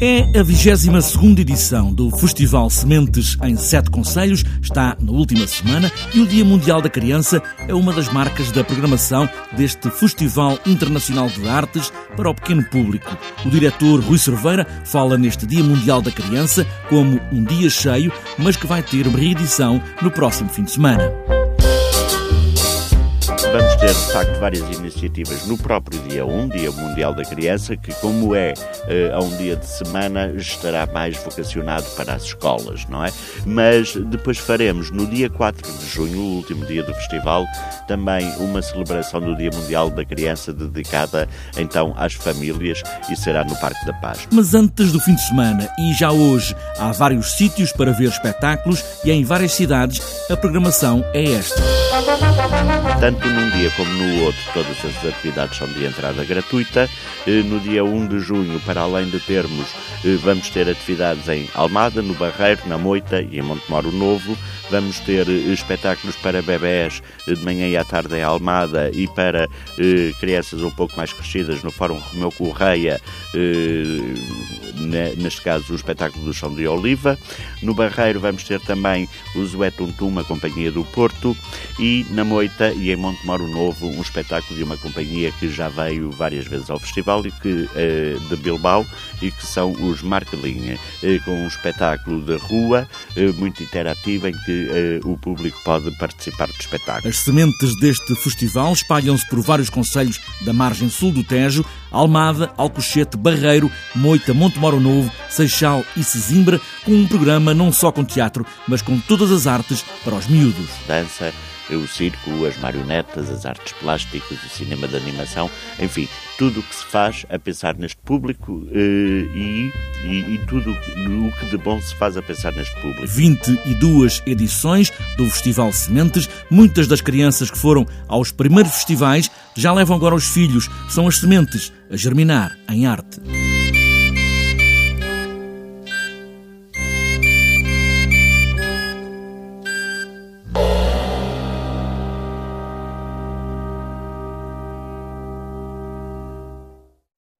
É a 22 edição do Festival Sementes em Sete Conselhos, está na última semana e o Dia Mundial da Criança é uma das marcas da programação deste Festival Internacional de Artes para o pequeno público. O diretor Rui Cerveira fala neste Dia Mundial da Criança como um dia cheio, mas que vai ter uma reedição no próximo fim de semana ter, de facto, várias iniciativas no próprio dia 1, Dia Mundial da Criança, que, como é uh, a um dia de semana, estará mais vocacionado para as escolas, não é? Mas depois faremos, no dia 4 de junho, o último dia do festival, também uma celebração do Dia Mundial da Criança dedicada, então, às famílias e será no Parque da Paz. Mas antes do fim de semana, e já hoje, há vários sítios para ver espetáculos e em várias cidades a programação é esta. Tanto num dia como no outro, todas as atividades são de entrada gratuita. Eh, no dia 1 de junho, para além de termos, eh, vamos ter atividades em Almada, no Barreiro, na Moita e em Montemoro Novo. Vamos ter eh, espetáculos para bebés de manhã e à tarde em Almada e para crianças um pouco mais crescidas no Fórum Romeu Correia, neste caso o espetáculo do Chão de Oliva. No Barreiro vamos ter também o Zué Tuntum, a Companhia do Porto, e na Moita e em Montemoro Novo, um espetáculo de uma companhia que já veio várias vezes ao festival e que eh, de Bilbao e que são os Markelinha, eh, com um espetáculo de rua eh, muito interativo em que o público pode participar do espetáculo. As sementes deste festival espalham-se por vários conselhos da margem sul do Tejo, Almada, Alcochete, Barreiro, Moita, Montemoro Novo, Seixal e Sesimbra, com um programa não só com teatro, mas com todas as artes para os miúdos. Dança, o circo, as marionetas, as artes plásticas, o cinema de animação, enfim, tudo o que se faz a pensar neste público eh, e, e, e, tudo o que de bom se faz a pensar neste público. 22 edições do Festival Sementes. Muitas das crianças que foram aos primeiros festivais já levam agora os filhos. São as sementes a germinar em arte.